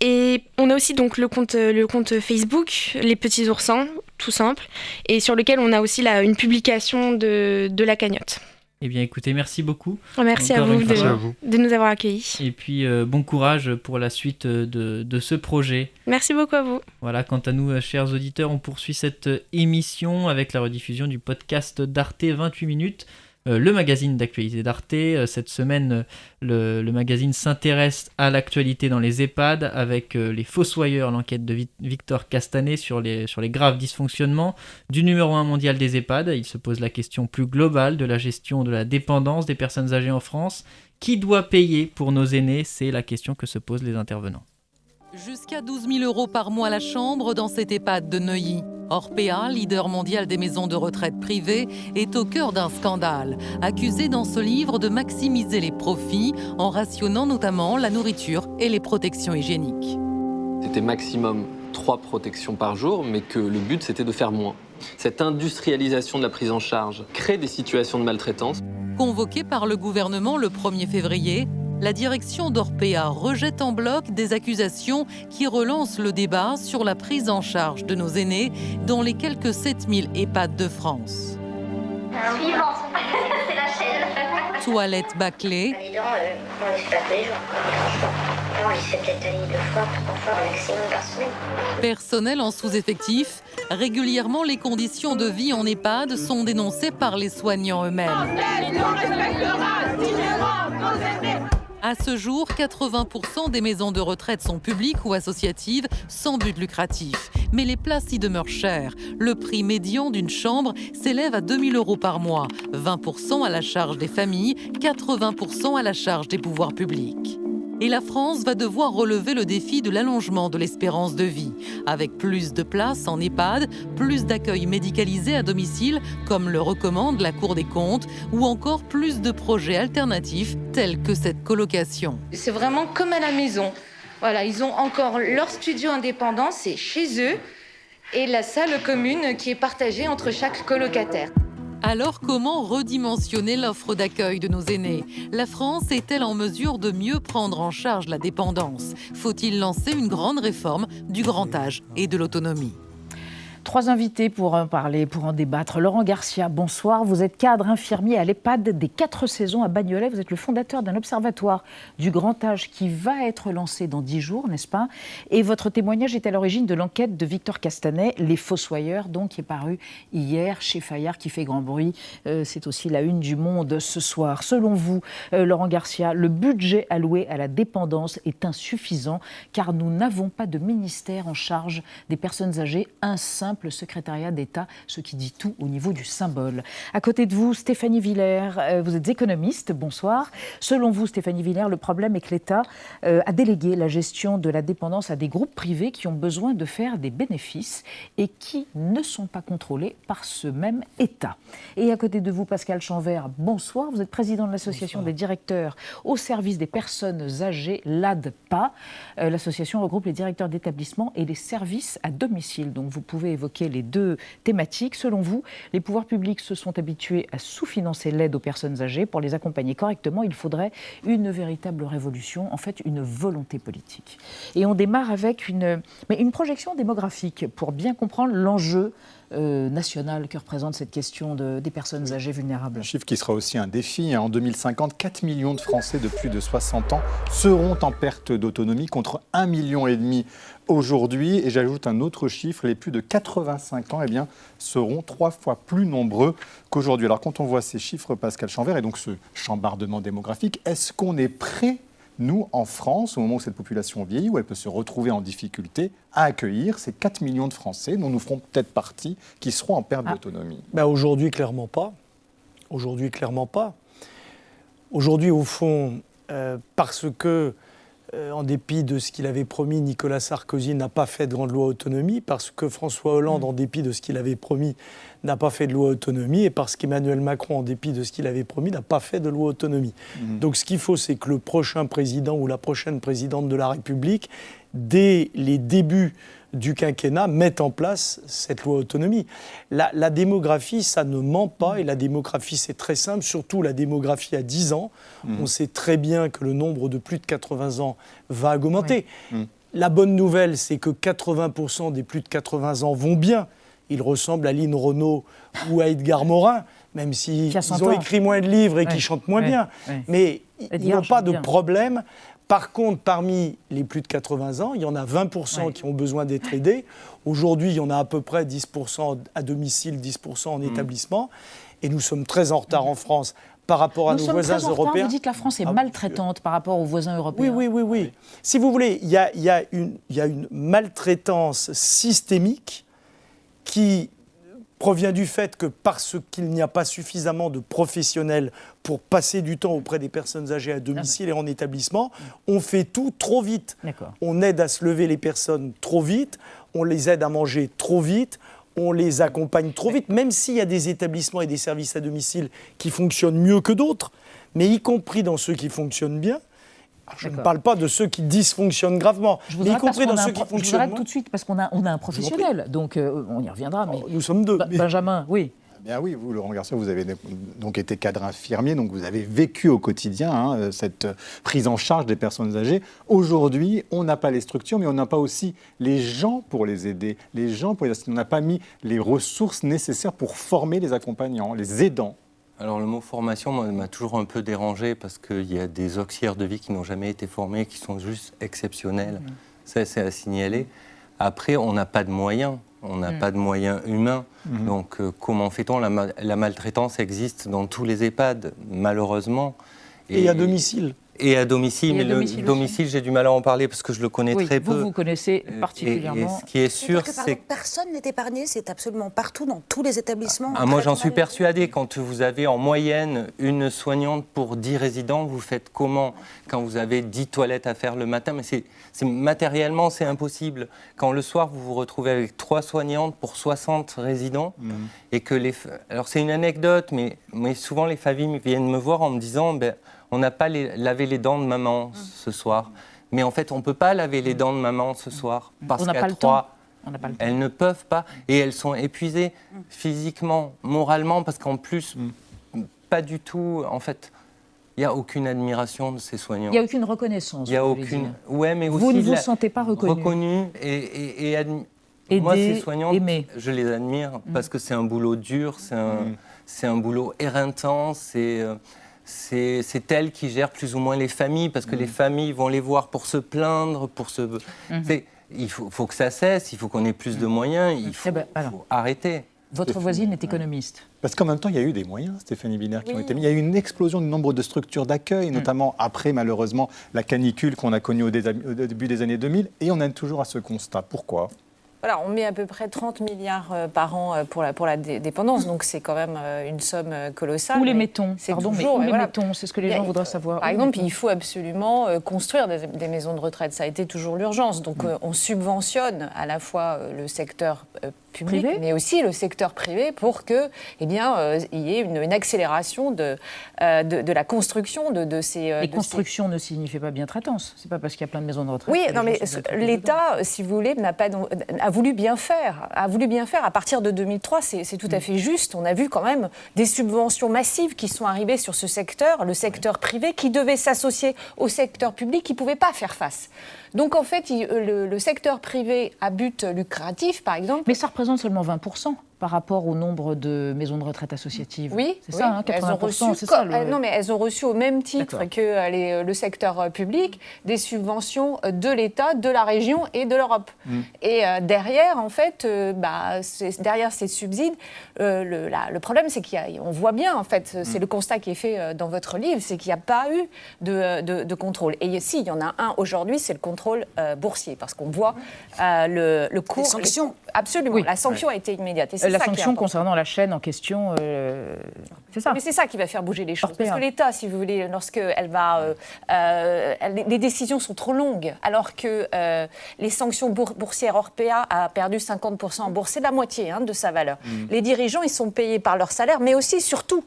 Et on a aussi donc le compte, le compte Facebook, Les Petits Oursins, tout simple, et sur lequel on a aussi la, une publication de, de la cagnotte. Eh bien, écoutez, merci beaucoup. Merci, à vous, de, nous avoir accueillis. Et puis, euh, bon courage pour la suite de, de, ce projet. Merci beaucoup à vous. Voilà, quant à nous, euh, chers auditeurs, on poursuit cette émission avec la rediffusion du podcast d'Arte 28 minutes. Euh, le magazine d'actualité d'Arte. Euh, cette semaine, le, magazine s'intéresse à l'actualité dans les EHPAD avec euh, les Fossoyeurs, l'enquête de Victor Castanet sur les, sur les graves dysfonctionnements du numéro 1 mondial des EHPAD. Il se pose la question plus globale de la gestion de la dépendance des personnes âgées en France. Qui doit payer pour nos aînés? C'est la question que se posent les intervenants. Jusqu'à 12 000 euros par mois la chambre dans cette EHPAD de Neuilly. Orpea, leader mondial des maisons de retraite privées, est au cœur d'un scandale, accusé dans ce livre de maximiser les profits en rationnant notamment la nourriture et les protections hygiéniques. C'était maximum trois protections par jour, mais que le but c'était de faire moins. Cette industrialisation de la prise en charge crée des situations de maltraitance. Convoqué par le gouvernement le 1er février, la direction d'Orpea rejette en bloc des accusations qui relancent le débat sur la prise en charge de nos aînés dans les quelques 7000 EHPAD de France. Toilette bâclée. Personnel en sous-effectif, régulièrement les conditions de vie en EHPAD sont dénoncées par les soignants eux-mêmes. À ce jour, 80% des maisons de retraite sont publiques ou associatives sans but lucratif. Mais les places y demeurent chères. Le prix médian d'une chambre s'élève à 2000 euros par mois, 20% à la charge des familles, 80% à la charge des pouvoirs publics. Et la France va devoir relever le défi de l'allongement de l'espérance de vie, avec plus de places en EHPAD, plus d'accueil médicalisé à domicile, comme le recommande la Cour des comptes, ou encore plus de projets alternatifs tels que cette colocation. C'est vraiment comme à la maison. Voilà, ils ont encore leur studio indépendant, c'est chez eux, et la salle commune qui est partagée entre chaque colocataire. Alors comment redimensionner l'offre d'accueil de nos aînés? La France est-elle en mesure de mieux prendre en charge la dépendance? Faut-il lancer une grande réforme du grand âge et de l'autonomie? Trois invités pour en parler, pour en débattre. Laurent Garcia, bonsoir. Vous êtes cadre infirmier à l'EHPAD des quatre saisons à Bagnolet. Vous êtes le fondateur d'un observatoire du grand âge qui va être lancé dans dix jours, n'est-ce pas? Et votre témoignage est à l'origine de l'enquête de Victor Castanet, Les Fossoyeurs, donc, qui est paru hier chez Fayard, qui fait grand bruit. Euh, c'est aussi la une du Monde ce soir. Selon vous, euh, Laurent Garcia, le budget alloué à la dépendance est insuffisant car nous n'avons pas de ministère en charge des personnes âgées. Un simple le secrétariat d'État, ce qui dit tout au niveau du symbole. À côté de vous, Stéphanie Villers, euh, vous êtes économiste, bonsoir. Selon vous, Stéphanie Villers, le problème est que l'État euh, a délégué la gestion de la dépendance à des groupes privés qui ont besoin de faire des bénéfices et qui ne sont pas contrôlés par ce même État. Et à côté de vous, Pascal Chanvert, bonsoir. Vous êtes président de l'association des directeurs au service des personnes âgées, l'ADPA. Euh, l'association regroupe les directeurs d'établissement et les services à domicile. Donc vous pouvez évoquer les deux thématiques. Selon vous, les pouvoirs publics se sont habitués à sous-financer l'aide aux personnes âgées. Pour les accompagner correctement, il faudrait une véritable révolution, en fait une volonté politique. Et on démarre avec une, mais une projection démographique pour bien comprendre l'enjeu euh, national que représente cette question des personnes âgées vulnérables. Un chiffre qui sera aussi un défi. Hein. En 2050, 4 millions de Français de plus de 60 ans seront en perte d'autonomie contre 1,5 million et demi aujourd'hui. Et j'ajoute un autre chiffre, les plus de 85 ans eh bien, seront trois fois plus nombreux qu'aujourd'hui. Alors quand on voit ces chiffres, Pascal Chanvert, et donc ce chambardement démographique, est-ce qu'on est prêt nous, en France, au moment où cette population vieillit, où elle peut se retrouver en difficulté, à accueillir ces 4 millions de Français dont nous ferons peut-être partie, qui seront en perte ah. d'autonomie? Ben Aujourd'hui, clairement pas. Aujourd'hui, clairement pas. Aujourd'hui, au fond, euh, parce que, euh, en dépit de ce qu'il avait promis, Nicolas Sarkozy n'a pas fait de grande loi autonomie, parce que François Hollande, Mm. en dépit de ce qu'il avait promis, n'a pas fait de loi autonomie, et parce qu'Emmanuel Macron, en dépit de ce qu'il avait promis, n'a pas fait de loi autonomie. Donc ce qu'il faut, c'est que le prochain président ou la prochaine présidente de la République, dès les débuts du quinquennat, mette en place cette loi autonomie. La, la démographie, ça ne ment pas, et la démographie, c'est très simple, surtout la démographie à 10 ans. On sait très bien que le nombre de plus de 80 ans va augmenter. La bonne nouvelle, c'est que 80% des plus de 80 ans vont bien. Ils ressemblent à Lynn Renault ou à Edgar Morin, même s'ils Qui a 100 ils ont écrit moins de livres et Ouais, qui chantent moins ouais, bien. ouais. Mais ils n'ont pas de bien. problème. Par contre, parmi les plus de 80 ans, il y en a 20% Ouais. qui ont besoin d'être aidés. Aujourd'hui, il y en a à peu près 10% à domicile, 10% en établissement. Et nous sommes très en retard en France par rapport à Nous nos voisins très en retard. européens. Vous dites que la France est Ah, maltraitante par rapport aux voisins européens. Oui, oui, oui, oui. Si vous voulez, y y il y a une maltraitance systémique qui provient du fait que parce qu'il n'y a pas suffisamment de professionnels pour passer du temps auprès des personnes âgées à domicile et en établissement, on fait tout trop vite. On aide à se lever les personnes trop vite, on les aide à manger trop vite, on les accompagne trop vite, même s'il y a des établissements et des services à domicile qui fonctionnent mieux que d'autres, mais y compris dans ceux qui fonctionnent bien. Alors, je ne parle pas de ceux qui dysfonctionnent gravement, Je mais vous y compris dans ceux qui je vous fonctionnent moins. tout de suite parce qu'on a, on a un professionnel, donc euh, on y reviendra. Mais... Nous sommes deux. Ba- mais- Benjamin, oui. Bien oui, vous, Laurent Garcia, vous avez donc été cadre infirmier, donc vous avez vécu au quotidien hein, euh, cette prise en charge des personnes âgées. Aujourd'hui, on n'a pas les structures, mais on n'a pas aussi les gens pour les aider, les gens pour les. On n'a pas mis les ressources nécessaires pour former les accompagnants, les aidants. Alors le mot formation moi, m'a toujours un peu dérangé parce qu'il y a des auxiliaires de vie qui n'ont jamais été formés, qui sont juste exceptionnels. Ça, c'est à signaler. Après, on n'a pas de moyens. On n'a Mm. pas de moyens humains. Mhm. Donc, euh, comment fait-on? La, ma- la maltraitance existe dans tous les EHPAD, malheureusement. Et à domicile. Et à domicile. Et à mais domicile le aussi. domicile, j'ai du mal à en parler parce que je le connais Oui, très vous, peu. vous connaissez Euh, et- particulièrement. Et, ce qui est sûr, Parce que, c'est personne n'est épargné, c'est absolument partout, dans tous les établissements. Ah, moi, j'en suis persuadé. Quand vous avez en moyenne une soignante pour 10 résidents, vous faites comment Quand vous avez 10 toilettes à faire le matin, mais c'est c'est- matériellement, c'est impossible. Quand le soir, vous vous retrouvez avec 3 soignantes pour 60 résidents, et que les... Alors, c'est une anecdote, mais, mais souvent, les familles viennent me voir en me disant, ben, on n'a pas les- lavé les dents de maman ce soir. Mais en fait, on ne peut pas laver les dents de maman ce soir, parce qu'à pas le trois, pas le elles ne peuvent pas. Et elles sont épuisées physiquement, moralement, parce qu'en plus, pas du tout. En fait, il n'y a aucune admiration de ces soignants. Il n'y a aucune reconnaissance. Il y a aucune. Ouais, mais Vous aussi ne vous la- sentez pas reconnu. reconnu et, et, et admi- Aidé, Moi, ces soignantes, aimé. je les admire Mm. parce que c'est un boulot dur, c'est un, c'est un boulot éreintant, c'est. C'est elles qui gèrent plus ou moins les familles parce que les familles vont les voir pour se plaindre, pour se. C'est- Il faut, faut que ça cesse, il faut qu'on ait plus de moyens, il faut, Eh ben, alors. faut arrêter. Votre voisine est économiste. Parce qu'en même temps, il y a eu des moyens, Stéphanie Biner, qui ont été mis. Il y a eu une explosion du nombre de structures d'accueil, notamment après, malheureusement, la canicule qu'on a connue au, dé- au début des années 2000. Et on est toujours à ce constat. Pourquoi? Voilà, on met à peu près 30 milliards euh, par an euh, pour la, pour la dé- dépendance, donc c'est quand même euh, une somme colossale. Où les mettons? c'est Pardon, mais toujours- où les mettons? C'est ce que les a- gens voudraient savoir. Par Où exemple, il faut absolument construire des, des maisons de retraite. Ça a été toujours l'urgence. Donc, Mm. on subventionne à la fois le secteur public, Privé mais aussi le secteur privé pour que, eh bien, euh, il y ait une, une accélération de, euh, de, de la construction de, de ces. euh, Et de ces- construction ne signifie pas bien traitance. C'est pas parce qu'il y a plein de maisons de retraite. oui, non, les mais l'État, si vous voulez, n'a pas a voulu bien faire, a voulu bien faire. À partir de 2003, c'est tout à fait juste. On a vu quand même des subventions massives qui sont arrivées sur ce secteur, le secteur privé, qui devait s'associer au secteur public, qui ne pouvait pas faire face. Donc en fait, il- le, le secteur privé à but lucratif, par exemple. Mais ça représente seulement 20% par rapport au nombre de maisons de retraite associatives. Oui, c'est oui. ça, hein, Elles ont 80%. reçu C'est ça. co- le- euh, Non, mais elles ont reçu au même titre que euh, les- euh, le secteur public des subventions de l'État, de la région et de l'Europe. Mm. Et euh, derrière, en fait, euh, bah, derrière ces subsides, euh, le, la- le problème, c'est qu'on voit bien, en fait, Mm. c'est le constat qui est fait dans votre livre, c'est qu'il n'y a pas eu de, de- de contrôle. Et si, il y en a un aujourd'hui, c'est le contrôle euh, boursier, parce qu'on voit euh, le, le cours. sanctions. Absolument, Oui. la sanction a été immédiate. Et c'est la ça sanction concernant la chaîne en question, euh, c'est ça. Mais c'est ça qui va faire bouger les choses. Parce que l'État, si vous voulez, lorsque elle va, euh, euh, les décisions sont trop longues, alors que euh, les sanctions bour- boursières Orpea a perdu 50% en bourse, c'est la moitié hein, de sa valeur. Mm. Les dirigeants, ils sont payés par leur salaire, mais aussi, surtout,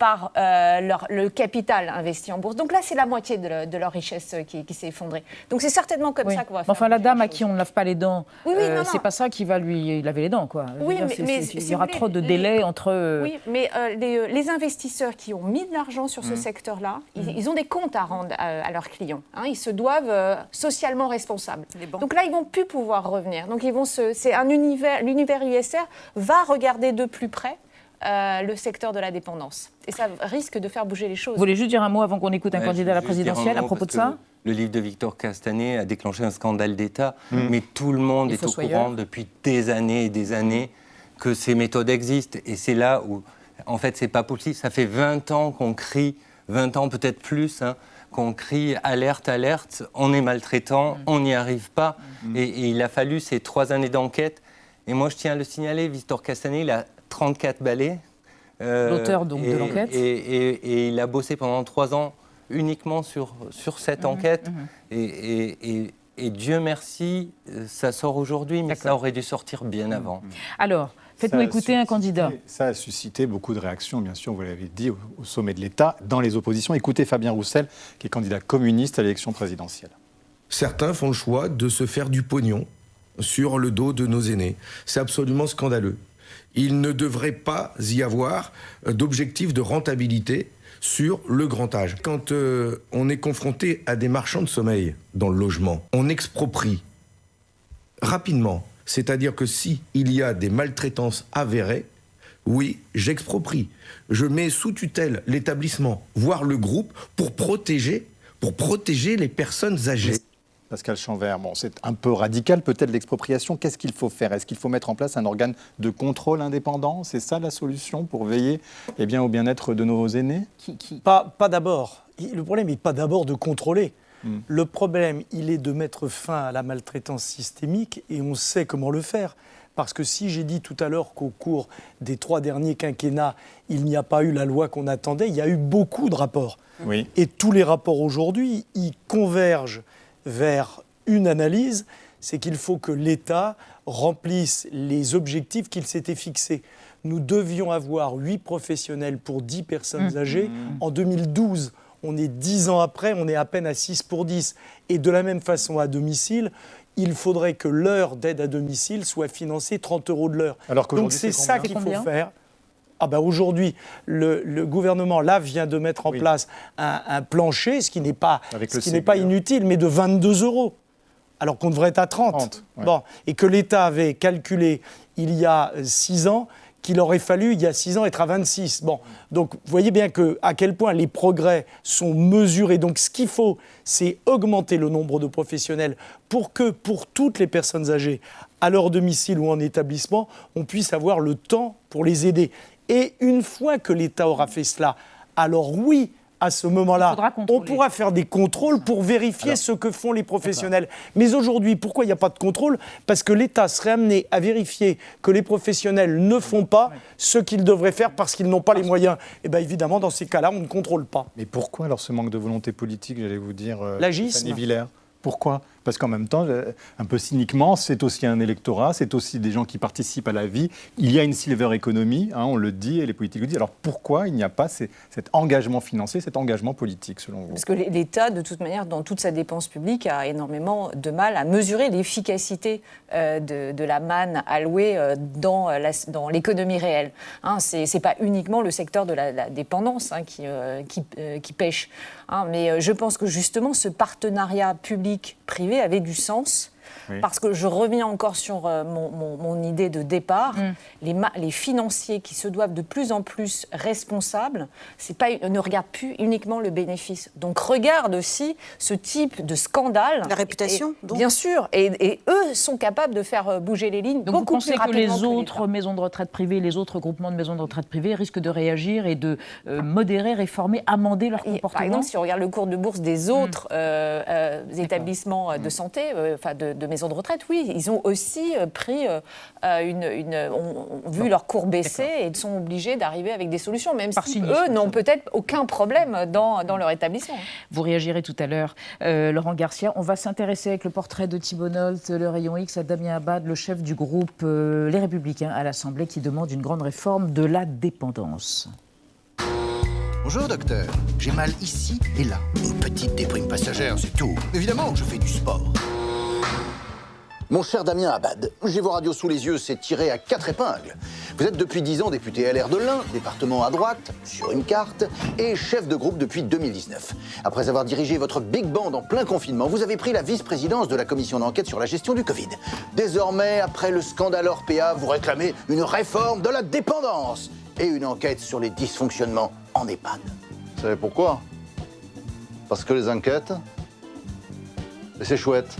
par euh, leur- le capital investi en bourse. Donc là, c'est la moitié de, le- de leur richesse euh, qui, qui s'est effondrée. Donc c'est certainement comme Oui. ça qu'on va faire. Enfin, la dame à qui on ne lave pas les dents, Oui, oui, euh, c'est pas ça qui va lui laver les dents, quoi. Oui, dire, mais- mais il y aura trop de délais entre. Oui, mais euh, les, les investisseurs qui ont mis de l'argent sur ce Mhm. secteur-là, ils, Mhm. ils ont des comptes à rendre à, à leurs clients. hein. ils se doivent socialement responsables. Donc là, ils vont plus pouvoir revenir. Donc ils vont se, c'est un univers, l'univers USR va regarder de plus près. Euh, le secteur de la dépendance. Et ça risque de faire bouger les choses. Vous voulez juste dire un mot avant qu'on écoute un Ouais, candidat à la présidentielle à propos de ça Le livre de Victor Castanet a déclenché un scandale d'État, Mm. mais tout le monde est au fossoyeurs. courant depuis des années et des années que ces méthodes existent. Et c'est là où, en fait, c'est pas possible. Ça fait 20 ans qu'on crie, 20 ans peut-être plus, hein, qu'on crie alerte, alerte, on est maltraitant, on n'y arrive pas. Et, et il a fallu ces trois années d'enquête. Et moi, je tiens à le signaler, Victor Castanet, il a 34 balais. Euh, L'auteur, donc, de et- l'enquête. Et, et- et il a bossé pendant trois ans uniquement sur, sur cette enquête. Et, et- et- et Dieu merci, euh, ça sort aujourd'hui, mais ça aurait dû sortir bien avant. Alors, faites-nous écouter un candidat. Ça a suscité beaucoup de réactions, bien sûr, vous l'avez dit, au, au sommet de l'État, dans les oppositions. Écoutez Fabien Roussel, qui est candidat communiste à l'élection présidentielle. Certains font le choix de se faire du pognon sur le dos de nos aînés. C'est absolument scandaleux. Il ne devrait pas y avoir euh, d'objectif de rentabilité sur le grand âge. Quand euh, on est confronté à des marchands de sommeil dans le logement, on exproprie rapidement. C'est-à-dire que si y a des maltraitances avérées, oui, j'exproprie. Je mets sous tutelle l'établissement, voire le groupe, pour protéger, pour protéger les personnes âgées. Pascal Chanvert, bon, c'est un peu radical peut-être l'expropriation. Qu'est-ce qu'il faut faire? Est-ce qu'il faut mettre en place un organe de contrôle indépendant? C'est ça la solution pour veiller eh bien, au bien-être de nos aînés? Pas, pas d'abord. Le problème n'est pas d'abord de contrôler. Le problème, il est de mettre fin à la maltraitance systémique et on sait comment le faire. Parce que si j'ai dit tout à l'heure qu'au cours des trois derniers quinquennats, il n'y a pas eu la loi qu'on attendait, il y a eu beaucoup de rapports. Oui. Et tous les rapports aujourd'hui, ils convergent vers une analyse, c'est qu'il faut que l'État remplisse les objectifs qu'il s'était fixés. Nous devions avoir 8 professionnels pour 10 personnes Mmh. âgées. En 2012, on est 10 ans après, on est à peine à 6 pour 10. Et de la même façon, à domicile, il faudrait que l'heure d'aide à domicile soit financée 30 euros de l'heure. Alors Donc c'est ça qu'il faut faire. Ah ben aujourd'hui, le, le gouvernement là vient de mettre en place un, un plancher, ce qui n'est pas, Avec ce le qui n'est pas inutile, mais de 22 euros, alors qu'on devrait être à 30. 30, ouais. Bon, et que l'État avait calculé il y a 6 ans qu'il aurait fallu, il y a 6 ans, être à 26. Bon, donc vous voyez bien que, à quel point les progrès sont mesurés. Donc ce qu'il faut, c'est augmenter le nombre de professionnels pour que, pour toutes les personnes âgées, à leur domicile ou en établissement, on puisse avoir le temps pour les aider. Et une fois que l'État aura fait cela, alors oui, à ce moment-là, on pourra faire des contrôles pour vérifier ce que font les professionnels. Mais aujourd'hui, pourquoi il n'y a pas de contrôle? Parce que l'État serait amené à vérifier que les professionnels ne font pas ce qu'ils devraient faire parce qu'ils n'ont pas les moyens. Et bien évidemment, dans ces cas-là, on ne contrôle pas. Mais pourquoi alors ce manque de volonté politique, j'allais vous dire, euh, L'agisme. Stéphanie Villers? Pourquoi? Parce qu'en même temps, euh, un peu cyniquement, c'est aussi un électorat, c'est aussi des gens qui participent à la vie. Il y a une silver economy, hein, on le dit, et les politiques le disent. Alors pourquoi il n'y a pas cet engagement financier, cet engagement politique, selon vous? Parce que l'État, de toute manière, dans toute sa dépense publique, a énormément de mal à mesurer l'efficacité euh, de, la manne allouée euh, dans, l'économie réelle. Hein, c'est c'est pas uniquement le secteur de la, dépendance hein, qui pêche. Hein, mais euh, je pense que justement, ce partenariat public-privé avait du sens. Oui. Parce que je reviens encore sur euh, mon, mon- mon idée de départ. Les, ma- les financiers qui se doivent de plus en plus responsables, c'est pas, ne regardent plus uniquement le bénéfice. Donc regardent aussi ce type de scandale. La réputation, Et- donc. Bien sûr. Et, et eux sont capables de faire euh, bouger les lignes Donc vous beaucoup pensez plus que les que autres maisons de retraite privées, les autres groupements de maisons de retraite privées risquent de réagir et de euh, modérer, réformer, amender leur comportement Par exemple, si on regarde le cours de bourse des Hmm. autres euh, euh, établissements de santé, euh, enfin de, de maisons de retraite, oui, ils ont aussi euh, pris euh, euh, une, une- ont, ont vu leur cours baisser et ils sont obligés d'arriver avec des solutions, même Par si cynisme, eux n'ont peut-être aucun problème dans, dans leur établissement. Vous réagirez tout à l'heure, euh, Laurent Garcia. On va s'intéresser avec le portrait de Thibault Nolte, le rayon X, à Damien Abad, le chef du groupe euh, Les Républicains à l'Assemblée, qui demande une grande réforme de la dépendance. Bonjour docteur, j'ai mal ici et là. Une petite déprime passagère, c'est tout. Évidemment, je fais du sport. Mon cher Damien Abad, j'ai vos radios sous les yeux, c'est tiré à quatre épingles. Vous êtes depuis 10 ans député LR de l'Ain, département à droite, sur une carte, et chef de groupe depuis 2019. Après avoir dirigé votre big band en plein confinement, vous avez pris la vice-présidence de la commission d'enquête sur la gestion du Covid. Désormais, après le scandale Orpea, vous réclamez une réforme de la dépendance et une enquête sur les dysfonctionnements en EHPAD. Vous savez pourquoi? Parce que les enquêtes, c'est chouette.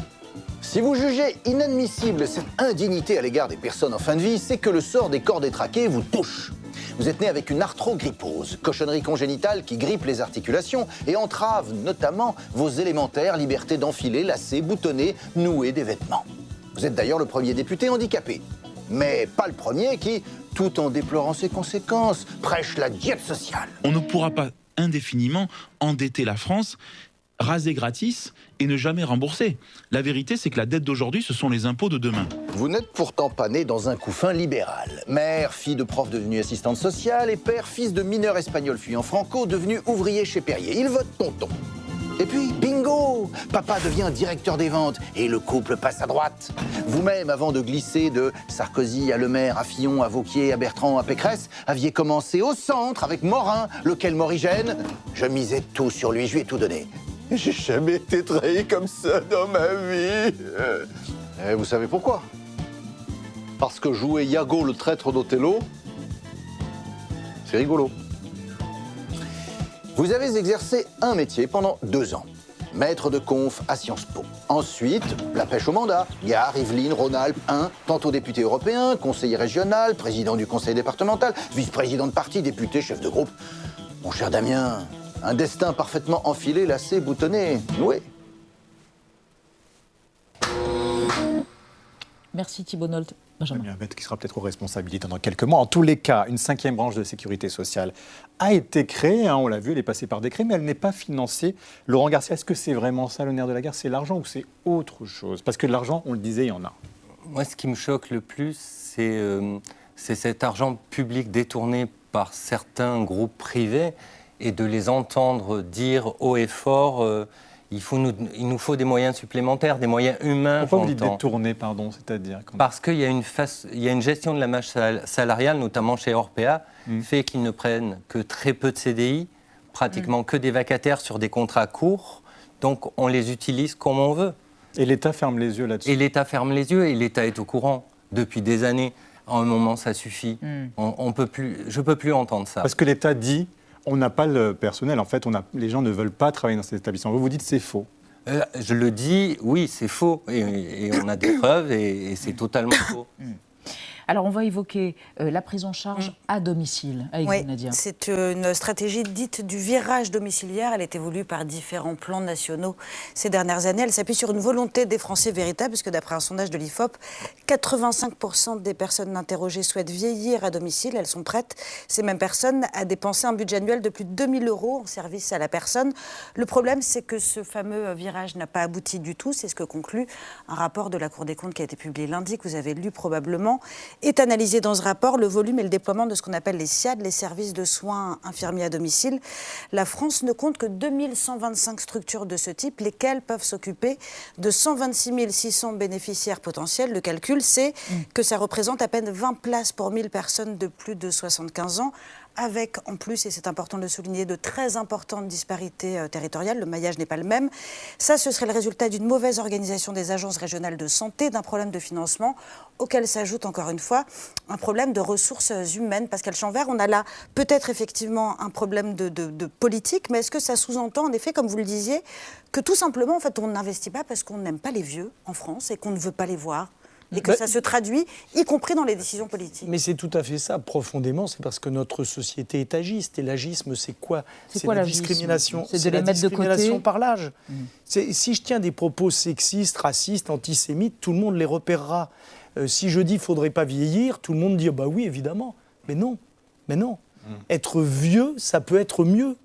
Si vous jugez inadmissible cette indignité à l'égard des personnes en fin de vie, c'est que le sort des corps détraqués vous touche. Vous êtes né avec une arthrogrypose, cochonnerie congénitale qui grippe les articulations et entrave notamment vos élémentaires libertés d'enfiler, lasser, boutonner, nouer des vêtements. Vous êtes d'ailleurs le premier député handicapé, mais pas le premier qui, tout en déplorant ses conséquences, prêche la diète sociale. On ne pourra pas indéfiniment endetter la France, raser gratis et ne jamais rembourser. La vérité, c'est que la dette d'aujourd'hui, ce sont les impôts de demain. Vous n'êtes pourtant pas né dans un couffin libéral. Mère, fille de prof devenu assistante sociale et père, fils de mineur espagnol fuyant franco devenu ouvrier chez Perrier. Il vote tonton. Et puis, bingo Papa devient directeur des ventes et le couple passe à droite. Vous-même, avant de glisser de Sarkozy à Le Maire, à Fillon, à Vauquier, à Bertrand, à Pécresse, aviez commencé au centre avec Morin, lequel Morigène. Je misais tout sur lui, je lui ai tout donné. J'ai jamais été trahi comme ça dans ma vie. Et vous savez pourquoi? Parce que jouer Iago le traître d'Othello, c'est rigolo. Vous avez exercé un métier pendant deux ans. Maître de conf à Sciences Po. Ensuite, la pêche au mandat. Gare, Yvelines, Rhône-Alpes 1, tantôt député européen, conseiller régional, président du conseil départemental, vice-président de parti, député, chef de groupe. Mon cher Damien, un destin parfaitement enfilé, lacé, boutonné, noué. Merci Thibault Nolte. Benjamin. Qui sera peut-être aux responsabilités dans quelques mois. En tous les cas, une cinquième branche de sécurité sociale a été créée, hein, on l'a vu, elle est passée par décret, mais elle n'est pas financée. Laurent Garcia, est-ce que c'est vraiment ça le nerf de la guerre? C'est l'argent ou c'est autre chose? Parce que de l'argent, on le disait, il y en a. Moi, ce qui me choque le plus, c'est euh, c'est cet argent public détourné par certains groupes privés et de les entendre dire haut et fort euh, il, faut nous, il nous faut des moyens supplémentaires, des moyens humains. Pourquoi vous dites détourner, pardon C'est-à-dire quand- Parce qu'il y, a une face- il y a une gestion de la masse sal- salariale, notamment chez Orpea, Mm. fait qu'ils ne prennent que très peu de CDI, pratiquement que des vacataires sur des contrats courts. Donc on les utilise comme on veut. Et l'État ferme les yeux là-dessus. Et l'État ferme les yeux et l'État est au courant depuis des années. À un moment, ça suffit. Mm. On, on peut plus, je ne peux plus entendre ça. Parce que l'État dit on n'a pas le personnel. En fait, on a, les gens ne veulent pas travailler dans ces établissements. Vous vous dites c'est faux. Euh, je le dis, oui, c'est faux. Et, et on a des [coughs] preuves et, et c'est totalement faux. Alors, on va évoquer euh, la prise en charge à domicile avec Oui, Nadia. c'est une stratégie dite du virage domiciliaire. Elle est évolue par différents plans nationaux ces dernières années. Elle s'appuie sur une volonté des Français véritables, puisque d'après un sondage de l'IFOP, 85% des personnes interrogées souhaitent vieillir à domicile. Elles sont prêtes, ces mêmes personnes, à dépenser un budget annuel de plus de 2000 euros en service à la personne. Le problème, c'est que ce fameux virage n'a pas abouti du tout. C'est ce que conclut un rapport de la Cour des comptes qui a été publié lundi, que vous avez lu probablement. Est analysé dans ce rapport le volume et le déploiement de ce qu'on appelle les SIAD, les services de soins infirmiers à domicile. La France ne compte que 2125 structures de ce type, lesquelles peuvent s'occuper de 126 600 bénéficiaires potentiels? Le calcul, c'est que ça représente à peine 20 places pour 1000 personnes de plus de 75 ans avec en plus, et c'est important de le souligner, de très importantes disparités euh, territoriales. Le maillage n'est pas le même. Ça, ce serait le résultat d'une mauvaise organisation des agences régionales de santé, d'un problème de financement, auquel s'ajoute encore une fois un problème de ressources humaines. Pascal Chanvert, on a là peut-être effectivement un problème de, politique, mais est-ce que ça sous-entend en effet, comme vous le disiez, que tout simplement, en fait, on n'investit pas parce qu'on n'aime pas les vieux en France et qu'on ne veut pas les voir et que Bah- ça se traduit, y compris dans les décisions politiques. Mais c'est tout à fait ça, profondément, c'est parce que notre société est agiste. Et l'agisme, c'est quoi? C'est quoi la l'agisme? discrimination. C'est de les la mettre de côté discrimination par l'âge. Mm. C'est- Si je tiens des propos sexistes, racistes, antisémites, tout le monde les repérera. Euh, si je dis qu'il ne faudrait pas vieillir, tout le monde dit bah oui, évidemment. Mais non, mais non. Être vieux, ça peut être mieux.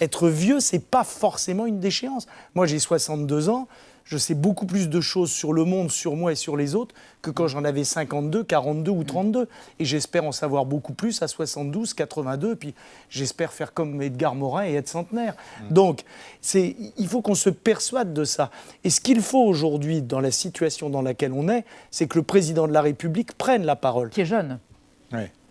Être vieux, c'est pas forcément une déchéance. Moi, j'ai 62 ans. Je sais beaucoup plus de choses sur le monde, sur moi et sur les autres que quand j'en avais 52, 42 ou 32. Et j'espère en savoir beaucoup plus à 72, 82. Puis j'espère faire comme Edgar Morin et être centenaire. Donc, c'est, il faut qu'on se persuade de ça. Et ce qu'il faut aujourd'hui, dans la situation dans laquelle on est, c'est que le président de la République prenne la parole. Qui est jeune.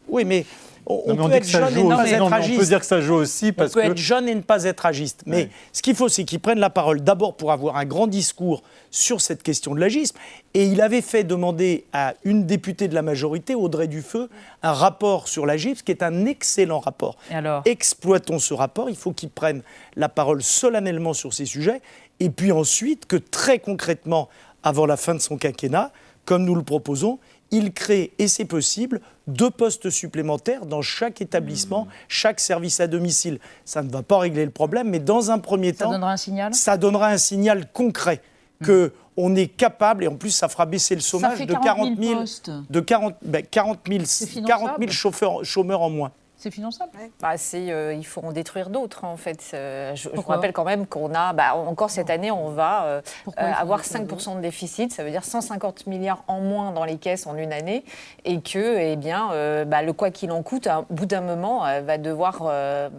Oui, mais on, Non, peut être jeune et ne pas être mais on agiste. peut dire que ça joue aussi parce on peut que- être jeune et ne pas être agiste. Mais ce qu'il faut, c'est qu'il prenne la parole d'abord pour avoir un grand discours sur cette question de l'agisme. Et il avait fait demander à une députée de la majorité, Audrey Dufeu, un rapport sur l'agisme, qui est un excellent rapport. Et alors? Exploitons ce rapport. Il faut qu'il prenne la parole solennellement sur ces sujets. Et puis ensuite, que très concrètement, avant la fin de son quinquennat, comme nous le proposons, il crée, et c'est possible, deux postes supplémentaires dans chaque établissement, chaque service à domicile. Ça ne va pas régler le problème, mais dans un premier Ça temps, donnera un signal? ça donnera un signal concret que on est capable, et en plus ça fera baisser le chômage de 40 000 40 000, postes. de 40, ben, 40 000, finançable 40 000 chauffeurs- chômeurs en moins. C'est finançable Bah, c'est, euh, il faut en détruire d'autres, en fait. Euh, je, vous rappelle quand même qu'on a, bah, encore cette année, on va euh, avoir détruire 5% de déficit, ça veut dire 150 milliards en moins dans les caisses en une année, et que eh bien, euh, bah, le quoi qu'il en coûte, à bout d'un moment, euh, va devoir euh,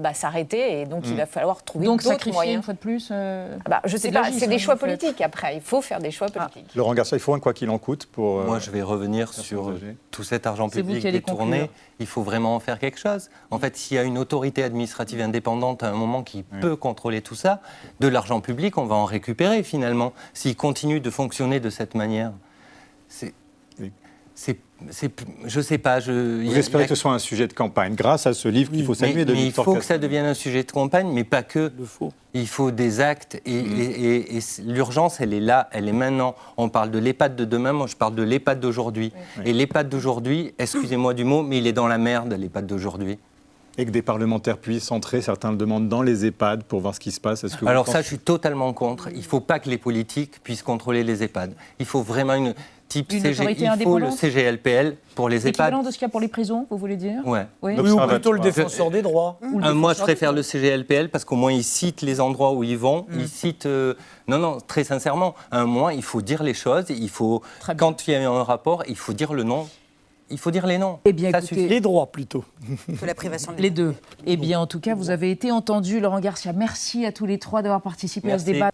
bah, s'arrêter, et donc il Mm. va falloir trouver Donc d'autres sacrifier moyens. une fois de plus euh, Ah bah, je c'est sais pas, c'est des choix politiques après. Il faut faire des choix politiques. Laurent Garcia, il faut un quoi qu'il en coûte pour. euh, Moi, je vais revenir sur tout cet argent public détourné. conclure. Il faut vraiment en faire quelque chose. En fait, s'il y a une autorité administrative indépendante à un moment qui peut contrôler tout ça, de l'argent public, on va en récupérer finalement. S'il continue de fonctionner de cette manière, c'est. C'est, c'est, je sais pas. Je, il Vous a- espérez il a- que ce soit un sujet de campagne grâce à ce livre qu'il faut mais, saluer de mais il Victor faut que ça devienne un sujet de campagne, mais pas que. Il faut des actes et, Mm. et- et- et c- l'urgence, elle est là, elle est maintenant. On parle de l'EHPAD de demain, moi je parle de l'EHPAD d'aujourd'hui. Et l'EHPAD d'aujourd'hui, excusez-moi du mot, mais il est dans la merde, l'EHPAD d'aujourd'hui. Et que des parlementaires puissent entrer, certains le demandent, dans les EHPAD pour voir ce qui se passe. Est-ce que vous Alors ça, je suis totalement contre. Il ne faut pas que les politiques puissent contrôler les EHPAD. Il faut vraiment une type Une CG, autorité il faut le CGLPL pour les EHPAD. L'équivalent de ce qu'il y a pour les prisons, vous voulez dire Ouais. Oui. Oui, ou plutôt le défenseur des droits. Ou le Euh, moi, je défenseur des préfère le CGLPL parce qu'au moins, ils citent les endroits où ils vont. Mm. Ils citent. euh, Non, non, très sincèrement, à un moment, il faut dire les choses. Il faut, quand il y a un rapport, il faut dire le nom. Il faut dire les noms. Eh bien, Ça écoutez, suffit. Les droits plutôt. Que la privation de Les deux. Eh bien, en tout cas, vous avez été entendu, Laurent Garcia. Merci à tous les trois d'avoir participé à ce débat.